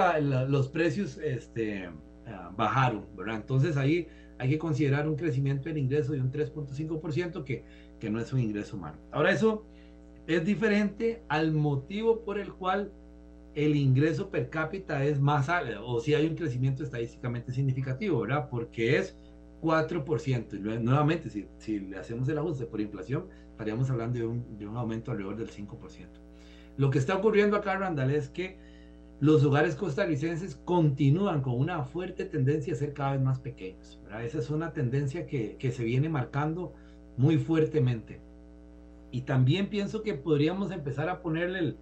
los precios este, ah, bajaron, ¿verdad? Entonces ahí hay que considerar un crecimiento del ingreso de un 3.5% que, que no es un ingreso malo. Ahora eso es diferente al motivo por el cual el ingreso per cápita es más alto, o si hay un crecimiento estadísticamente significativo, ¿verdad? Porque es 4%. Y nuevamente, si, le hacemos el ajuste por inflación, estaríamos hablando de un, de un aumento alrededor del 5%. Lo que está ocurriendo acá, Randall, es que los hogares costarricenses continúan con una fuerte tendencia a ser cada vez más pequeños. Esa es una tendencia que, se viene marcando muy fuertemente. Y también pienso que podríamos empezar a ponerle el,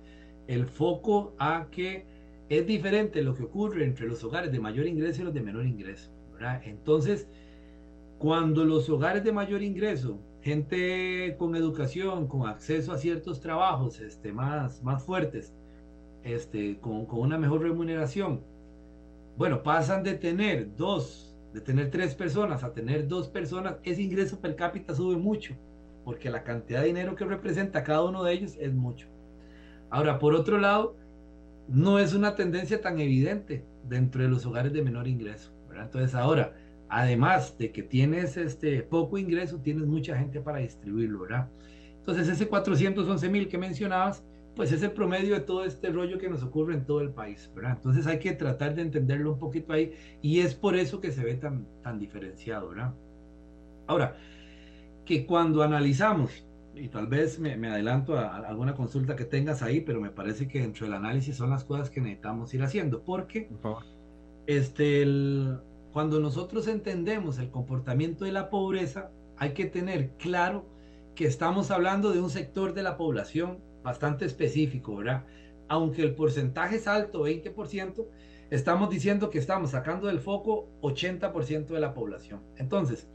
foco a que es diferente lo que ocurre entre los hogares de mayor ingreso y los de menor ingreso. Entonces, cuando los hogares de mayor ingreso, gente con educación, con acceso a ciertos trabajos este, más, más fuertes, este, con, con, una mejor remuneración, bueno, pasan de tener dos, de tener tres personas a tener dos personas, ese ingreso per cápita sube mucho, porque la cantidad de dinero que representa cada uno de ellos es mucho. Ahora, por otro lado, no es una tendencia tan evidente dentro de los hogares de menor ingreso. Entonces, ahora, además de que tienes este poco ingreso, tienes mucha gente para distribuirlo, ¿verdad? Entonces, ese 411 mil que mencionabas, pues es el promedio de todo este rollo que nos ocurre en todo el país, ¿verdad? Entonces hay que tratar de entenderlo un poquito ahí y es por eso que se ve tan, tan diferenciado. Ahora, que cuando analizamos, y tal vez me, adelanto a, alguna consulta que tengas ahí, pero me parece que dentro del análisis son las cosas que necesitamos ir haciendo, porque este, cuando nosotros entendemos el comportamiento de la pobreza, hay que tener claro que estamos hablando de un sector de la población bastante específico, ¿verdad? Aunque el porcentaje es alto, 20%, estamos diciendo que estamos sacando del foco 80% de la población. Entonces,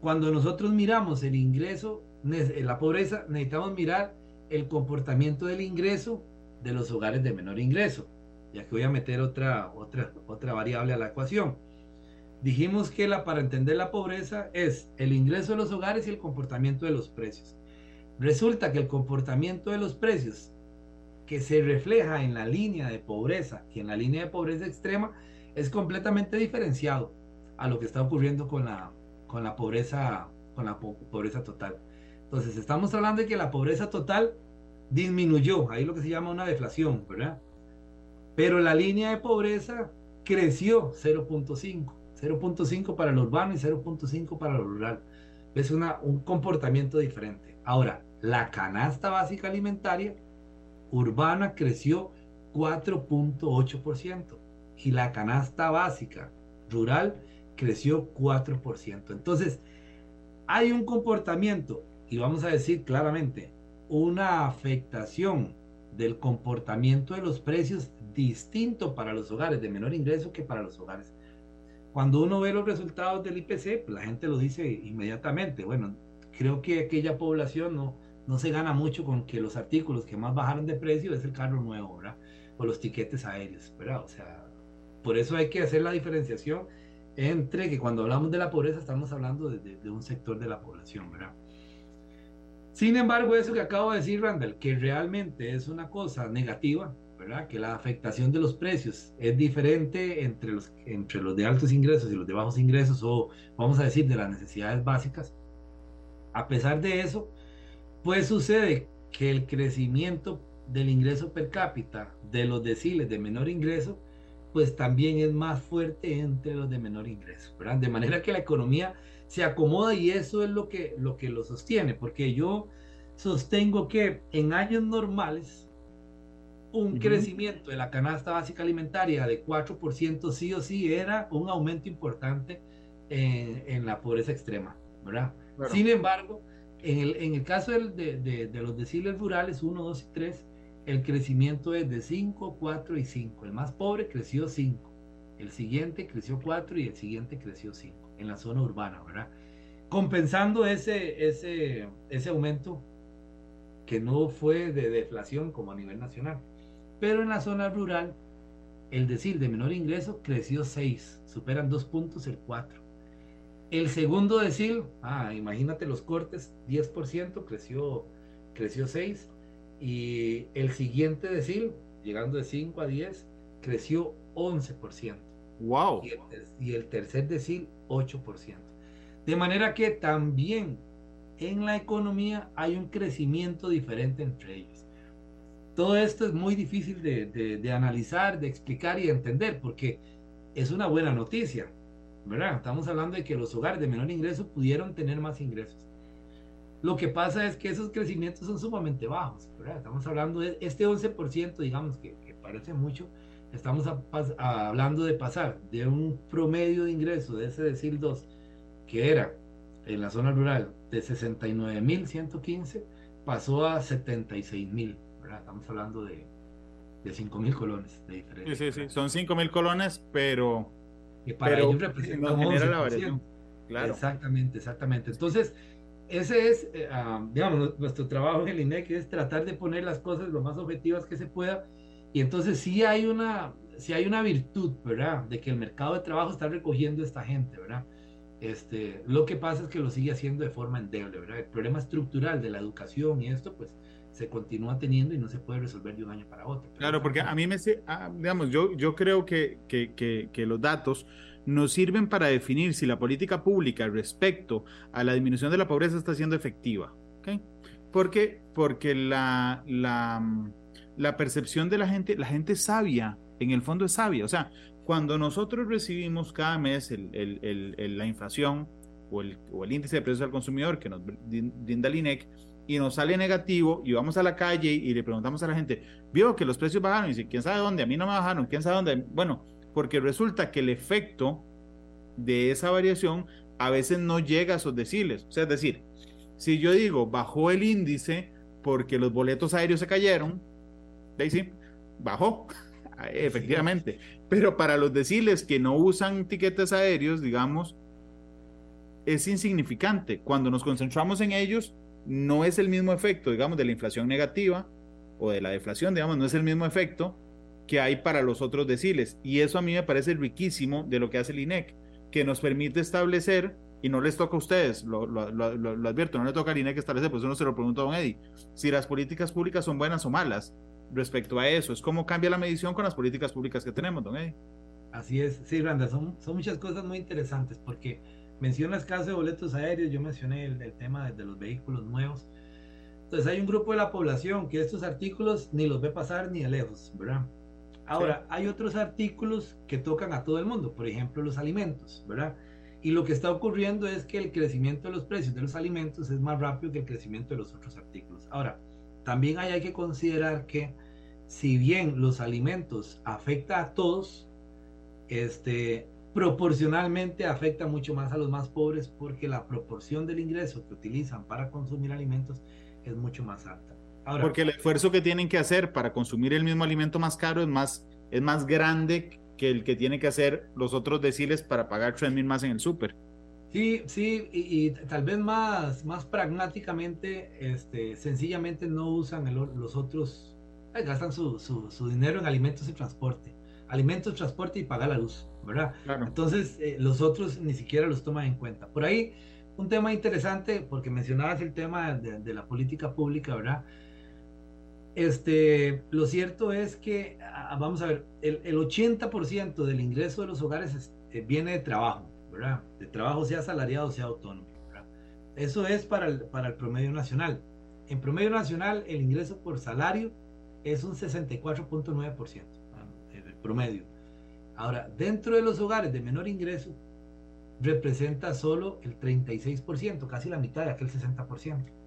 cuando nosotros miramos el ingreso, la pobreza, necesitamos mirar el comportamiento del ingreso de los hogares de menor ingreso, ya que voy a meter otra, otra, otra variable a la ecuación. Dijimos que la, para entender la pobreza es el ingreso de los hogares y el comportamiento de los precios. Resulta que el comportamiento de los precios que se refleja en la línea de pobreza y en la línea de pobreza extrema es completamente diferenciado a lo que está ocurriendo con la, con la pobreza con la pobreza total. Entonces, estamos hablando de que la pobreza total disminuyó, ahí lo que se llama una deflación, ¿verdad? Pero la línea de pobreza creció 0.5, 0.5 para el urbano y 0.5 para lo rural. Es una, un comportamiento diferente. Ahora, la canasta básica alimentaria urbana creció 4.8% y la canasta básica rural creció 4%. Entonces, hay un comportamiento, y vamos a decir claramente, una afectación del comportamiento de los precios distinto para los hogares de menor ingreso que para los hogares. Cuando uno ve los resultados del IPC, pues la gente lo dice inmediatamente. Bueno, creo que aquella población no, no se gana mucho con que los artículos que más bajaron de precio es el carro nuevo, ¿verdad? O los tiquetes aéreos, ¿verdad? O sea, por eso hay que hacer la diferenciación entre que cuando hablamos de la pobreza estamos hablando de, un sector de la población, ¿verdad? Sin embargo, eso que acabo de decir, Randall, que realmente es una cosa negativa, ¿verdad? Que la afectación de los precios es diferente entre los, entre los de altos ingresos y los de bajos ingresos, o vamos a decir, de las necesidades básicas. A pesar de eso, pues sucede que el crecimiento del ingreso per cápita de los deciles de menor ingreso, pues también es más fuerte entre los de menor ingreso, ¿verdad? De manera que la economía se acomoda y eso es lo que lo, que lo sostiene, porque yo sostengo que en años normales un crecimiento de la canasta básica alimentaria de 4% sí o sí era un aumento importante en, la pobreza extrema, ¿verdad? Sin embargo, en el, en el caso de, de, de, los deciles rurales 1, 2 y 3, el crecimiento es de 5, 4 y 5. El más pobre creció 5, el siguiente creció 4 y el siguiente creció 5 en la zona urbana, ¿verdad? Compensando ese, ese, ese aumento que no fue de deflación como a nivel nacional. Pero en la zona rural, el decir de menor ingreso creció 6, superan 2 puntos el 4. El segundo decil, ah, imagínate los cortes, 10%, creció, creció 6. Y el siguiente decil, llegando de 5 a 10, creció 11%. ¡Wow! Y el, y el tercer decil, 8%. De manera que también en la economía hay un crecimiento diferente entre ellos. Todo esto es muy difícil de, de, analizar, de explicar y de entender, porque es una buena noticia ¿verdad? Estamos hablando de que los hogares de menor ingreso pudieron tener más ingresos. Lo que pasa es que esos crecimientos son sumamente bajos, ¿verdad? Estamos hablando de este 11%, digamos que parece mucho, estamos a, a, hablando de pasar de un promedio de ingreso de ese decil 2, que era en la zona rural de 69.115, pasó a 76.000, ¿verdad? Estamos hablando de, de 5.000 colones de diferencia. Sí, sí, sí, son 5.000 colones, pero que para Pero ellos representa no genera la variación. Claro. Exactamente, exactamente. Entonces, ese es, eh, uh, digamos, nuestro trabajo en el INEC es tratar de poner las cosas lo más objetivas que se pueda. Y entonces sí hay una, sí hay una virtud, ¿verdad? De que el mercado de trabajo está recogiendo a esta gente, ¿verdad? Este, lo que pasa es que lo sigue haciendo de forma endeble, ¿verdad? El problema estructural de la educación y esto, pues, se continúa teniendo y no se puede resolver de un año para otro. Claro, porque a mí me, ah, digamos, yo, yo creo que, que, que, que, los datos nos sirven para definir si la política pública respecto a la disminución de la pobreza está siendo efectiva. ¿okay? Porque, porque la, la, la percepción de la gente, la gente sabia, en el fondo es sabia. O sea, cuando nosotros recibimos cada mes el, el, la inflación o el, o el índice de precios al consumidor que nos brinda el INEC, y nos sale negativo y vamos a la calle y le preguntamos a la gente, vio que los precios bajaron y dice, ¿quién sabe dónde? A mí no me bajaron, ¿quién sabe dónde? Bueno, porque resulta que el efecto de esa variación a veces no llega a esos deciles. O sea, es decir, si yo digo, bajó el índice porque los boletos aéreos se cayeron, sí, bajó, *laughs* efectivamente. Pero para los deciles que no usan tiquetes aéreos, digamos, es insignificante. Cuando nos concentramos en ellos, no es el mismo efecto, digamos, de la inflación negativa o de la deflación, digamos, no es el mismo efecto que hay para los otros deciles. Y eso a mí me parece riquísimo de lo que hace el INEC, que nos permite establecer, y no les toca a ustedes, lo, lo, lo, lo advierto, no le toca al INEC establecer, pues uno se lo pregunta a don Eddie, si las políticas públicas son buenas o malas respecto a eso. Es cómo cambia la medición con las políticas públicas que tenemos, don Eddie. Así es, sí, Randa, son, son muchas cosas muy interesantes porque mencionas caso de boletos aéreos, yo mencioné el, el tema de, de, los vehículos nuevos. Entonces hay un grupo de la población que estos artículos ni los ve pasar ni de lejos, ¿verdad? Ahora, sí. hay otros artículos que tocan a todo el mundo, por ejemplo, los alimentos, ¿verdad? Y lo que está ocurriendo es que el crecimiento de los precios de los alimentos es más rápido que el crecimiento de los otros artículos. Ahora, también hay, que considerar que si bien los alimentos afecta a todos, este, proporcionalmente afecta mucho más a los más pobres porque la proporción del ingreso que utilizan para consumir alimentos es mucho más alta. Ahora, porque el esfuerzo que tienen que hacer para consumir el mismo alimento más caro es más, es más grande que el que tiene que hacer los otros deciles para pagar 3 mil más en el súper. Sí, sí, y, y, tal vez más, más pragmáticamente, este, sencillamente no usan el, los otros, eh, gastan su, su, su dinero en alimentos y transporte. Alimentos, transporte y pagar la luz. ¿verdad? Claro. Entonces, eh, los otros ni siquiera los toman en cuenta. Por ahí, un tema interesante, porque mencionabas el tema de, de la política pública, ¿verdad? Este, lo cierto es que, ah, vamos a ver, el, el 80% del ingreso de los hogares es, eh, viene de trabajo, ¿verdad? De trabajo sea asalariado, sea autónomo, ¿verdad? Eso es para el, para el promedio nacional. En promedio nacional, el ingreso por salario es un 64.9%, el promedio. Ahora, dentro de los hogares de menor ingreso, representa solo el 36%, casi la mitad de aquel 60%, ¿verdad?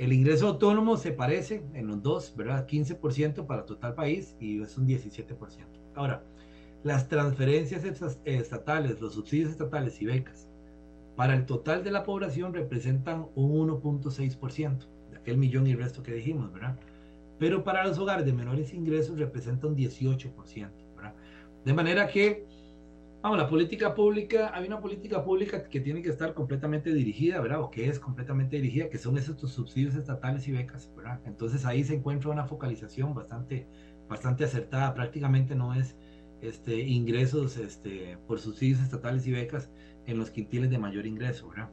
El ingreso autónomo se parece en los dos, ¿verdad? 15% para total país y es un 17%. Ahora, las transferencias estatales, los subsidios estatales y becas para el total de la población representan un 1.6% de aquel millón y resto que dijimos, ¿verdad? pero para los hogares de menores ingresos representa un 18%, ¿verdad? De manera que, vamos, la política pública, hay una política pública que tiene que estar completamente dirigida, ¿verdad? O que es completamente dirigida, que son esos subsidios estatales y becas, ¿verdad? Entonces ahí se encuentra una focalización bastante, bastante acertada, prácticamente no es este, ingresos este, por subsidios estatales y becas en los quintiles de mayor ingreso, ¿verdad?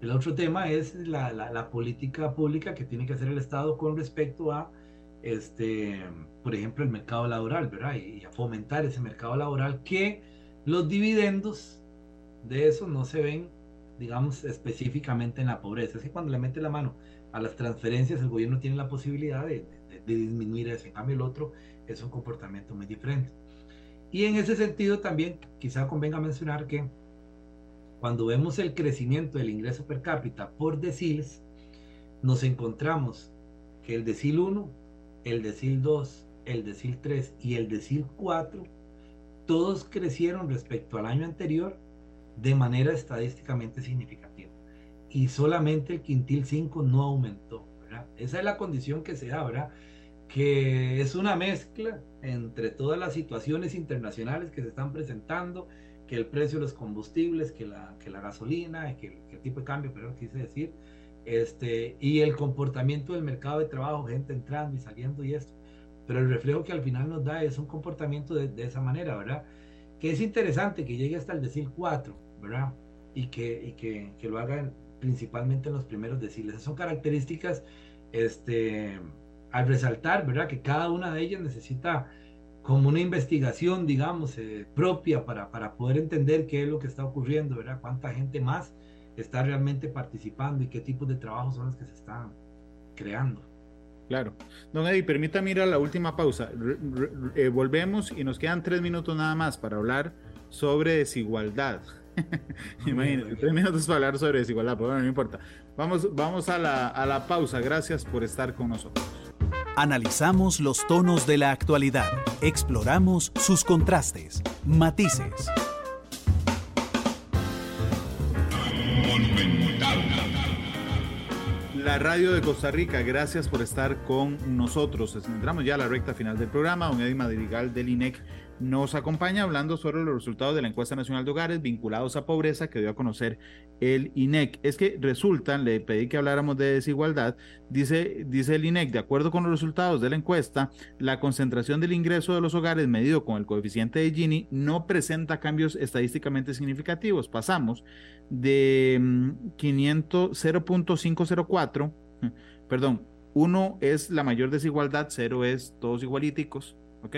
El otro tema es la, la, política pública que tiene que hacer el Estado con respecto a, este, por ejemplo, el mercado laboral, ¿verdad? Y, a fomentar ese mercado laboral que los dividendos de eso no se ven, digamos, específicamente en la pobreza. Es que cuando le mete la mano a las transferencias, el gobierno tiene la posibilidad de, disminuir eso. En cambio, el otro es un comportamiento muy diferente. Y en ese sentido también quizá convenga mencionar que cuando vemos el crecimiento del ingreso per cápita por deciles, nos encontramos que el decil 1, el decil 2, el decil 3 y el decil 4, todos crecieron respecto al año anterior de manera estadísticamente significativa. Y solamente el quintil 5 no aumentó. Esa es la condición que se da, ¿verdad? Que es una mezcla entre todas las situaciones internacionales que se están presentando que el precio de los combustibles, que la, gasolina, que, que el tipo de cambio, pero quise decir, este, y el comportamiento del mercado de trabajo, gente entrando y saliendo y esto. Pero el reflejo que al final nos da es un comportamiento de, de esa manera, ¿verdad? Que es interesante que llegue hasta el decil 4, ¿verdad? Y que, y que, que lo hagan principalmente en los primeros deciles. Son características, este, al resaltar, ¿verdad? Que cada una de ellas necesita como una investigación, digamos, eh, propia para, para poder entender qué es lo que está ocurriendo, ¿verdad? Cuánta gente más está realmente participando y qué tipos de trabajos son los que se están creando. Claro. Don Eddie, permítame ir a la última pausa. Eh, volvemos y nos quedan tres minutos nada más para hablar sobre desigualdad. *laughs* Imagínate, tres minutos para hablar sobre desigualdad, pero bueno, no importa. Vamos, vamos a, la, a la pausa. Gracias por estar con nosotros. Analizamos los tonos de la actualidad, exploramos sus contrastes, matices. La radio de Costa Rica, gracias por estar con nosotros. Entramos ya a la recta final del programa. Don Eddie Madrigal del INEC nos acompaña hablando sobre los resultados de la encuesta nacional de hogares vinculados a pobreza que dio a conocer el INEC. Es que resultan, le pedí que habláramos de desigualdad, dice, dice el INEC, de acuerdo con los resultados de la encuesta, la concentración del ingreso de los hogares medido con el coeficiente de Gini no presenta cambios estadísticamente significativos. Pasamos de 500, mm, 0.504, *laughs* perdón, 1 es la mayor desigualdad, 0 es todos igualíticos, ¿ok?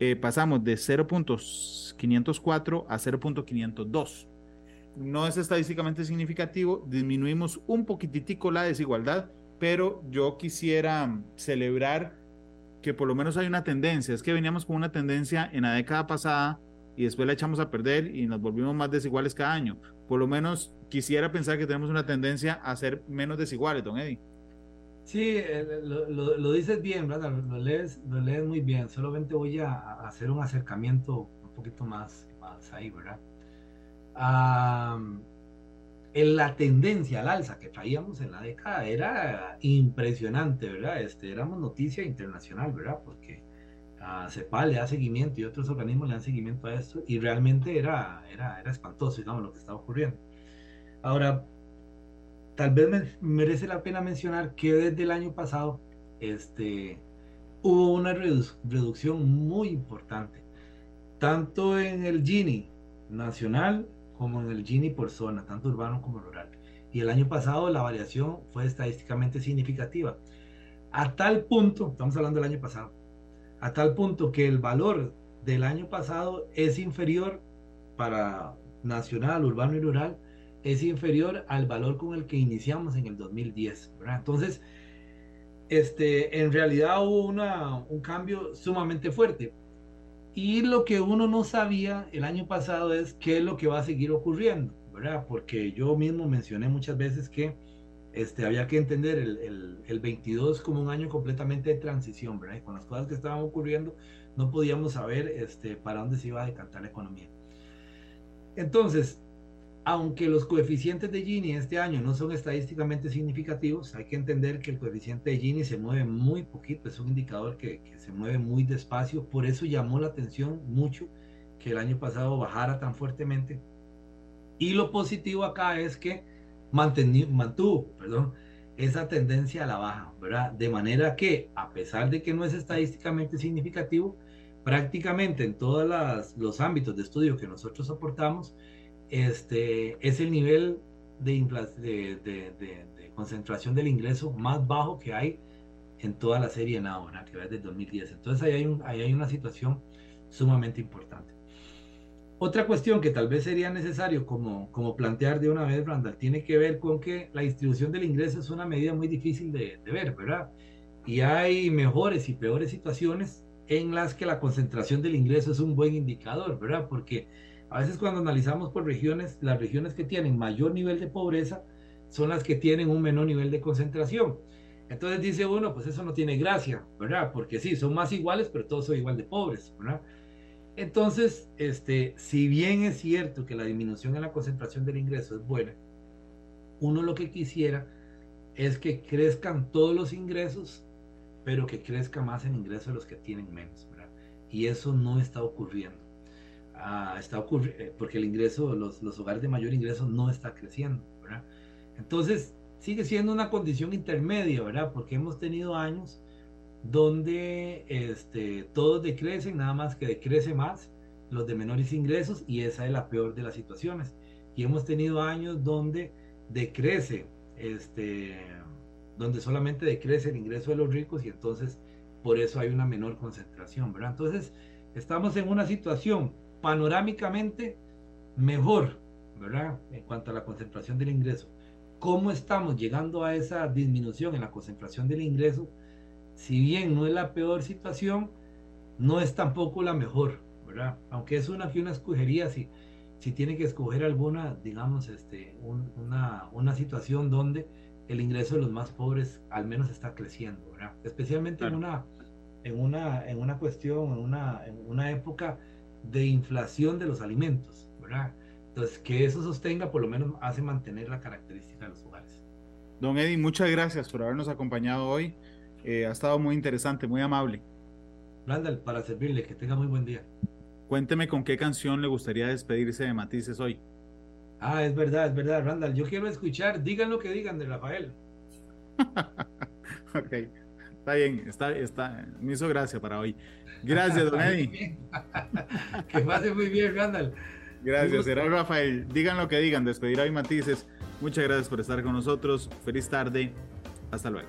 Eh, pasamos de 0.504 a 0.502. No es estadísticamente significativo, disminuimos un poquititico la desigualdad, pero yo quisiera celebrar que por lo menos hay una tendencia. Es que veníamos con una tendencia en la década pasada y después la echamos a perder y nos volvimos más desiguales cada año. Por lo menos quisiera pensar que tenemos una tendencia a ser menos desiguales, don Eddie. Sí, eh, lo, lo, dices bien, ¿verdad? Lo lees, lo lees muy bien. Solamente voy a, hacer un acercamiento un poquito más, más ahí, ¿verdad? en la tendencia al alza que traíamos en la década era impresionante, ¿verdad? Este, éramos noticia internacional, ¿verdad? Porque a CEPAL le da seguimiento y otros organismos le dan seguimiento a esto y realmente era, era, era espantoso, digamos, lo que estaba ocurriendo. Ahora, tal vez merece la pena mencionar que desde el año pasado este, hubo una reducción muy importante, tanto en el Gini nacional como en el Gini por zona, tanto urbano como rural. Y el año pasado la variación fue estadísticamente significativa. A tal punto, estamos hablando del año pasado, a tal punto que el valor del año pasado es inferior para nacional, urbano y rural es inferior al valor con el que iniciamos en el 2010. Entonces, este, en realidad hubo una, un cambio sumamente fuerte. Y lo que uno no sabía el año pasado es qué es lo que va a seguir ocurriendo, ¿verdad? Porque yo mismo mencioné muchas veces que este, había que entender el, el, el 22 como un año completamente de transición, ¿verdad? Con las cosas que estaban ocurriendo, no podíamos saber este, para dónde se iba a decantar la economía. Entonces, aunque los coeficientes de Gini este año no son estadísticamente significativos, hay que entender que el coeficiente de Gini se mueve muy poquito, es un indicador que, que, se mueve muy despacio, por eso llamó la atención mucho que el año pasado bajara tan fuertemente. Y lo positivo acá es que mantuvo perdón, esa tendencia a la baja, ¿verdad? De manera que, a pesar de que no es estadísticamente significativo, prácticamente en todos los ámbitos de estudio que nosotros aportamos, este, es el nivel de, de, de, concentración del ingreso más bajo que hay en toda la serie NAO, que va desde 2010. Entonces ahí hay, un, ahí hay una situación sumamente importante. Otra cuestión que tal vez sería necesario como, como plantear de una vez, Randall, tiene que ver con que la distribución del ingreso es una medida muy difícil de, de ver, ¿verdad? Y hay mejores y peores situaciones en las que la concentración del ingreso es un buen indicador, ¿verdad? Porque a veces cuando analizamos por regiones, las regiones que tienen mayor nivel de pobreza son las que tienen un menor nivel de concentración. Entonces dice uno, pues eso no tiene gracia, ¿verdad? Porque sí, son más iguales, pero todos son igual de pobres, ¿verdad? Entonces, este, si bien es cierto que la disminución en la concentración del ingreso es buena, uno lo que quisiera es que crezcan todos los ingresos, pero que crezca más el ingreso de los que tienen menos. Y eso no está ocurriendo está ocurriendo, eh, porque el ingreso, los, los hogares de mayor ingreso no está creciendo. Entonces, sigue siendo una condición intermedia, ¿verdad? Porque hemos tenido años donde este, todos decrecen, nada más que decrece más los de menores ingresos y esa es la peor de las situaciones. Y hemos tenido años donde decrece, este, donde solamente decrece el ingreso de los ricos y entonces por eso hay una menor concentración, ¿verdad? Entonces, estamos en una situación panorámicamente mejor, ¿verdad? En cuanto a la concentración del ingreso. ¿Cómo estamos llegando a esa disminución en la concentración del ingreso? Si bien no es la peor situación, no es tampoco la mejor, ¿verdad? Aunque es una que una escogería, si, si tiene que escoger alguna, digamos, este, una, una situación donde el ingreso de los más pobres al menos está creciendo, ¿verdad? Especialmente en, una, en, una, en una cuestión, en una, en una época de inflación de los alimentos, ¿verdad? Entonces, que eso sostenga, por lo menos hace mantener la característica de los hogares. Don Eddie, muchas gracias por habernos acompañado hoy. Eh, ha estado muy interesante, muy amable. Randall, para servirle, que tenga muy buen día. Cuénteme con qué canción le gustaría despedirse de Matices hoy. Ah, es verdad, es verdad, Randall. Yo quiero escuchar, digan lo que digan de Rafael. *laughs* ok, está bien, está, está, me hizo gracia para hoy. Gracias, don *laughs* Eddie. *laughs* que pase muy bien, Randall. Gracias, será Rafael. Digan lo que digan, despedir hoy Matices. Muchas gracias por estar con nosotros. Feliz tarde. Hasta luego.